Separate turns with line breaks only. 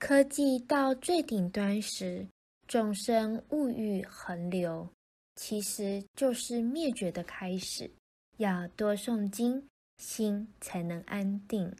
科技到最顶端时众生物欲横流其实就是灭绝的开始要多诵经心才能安定。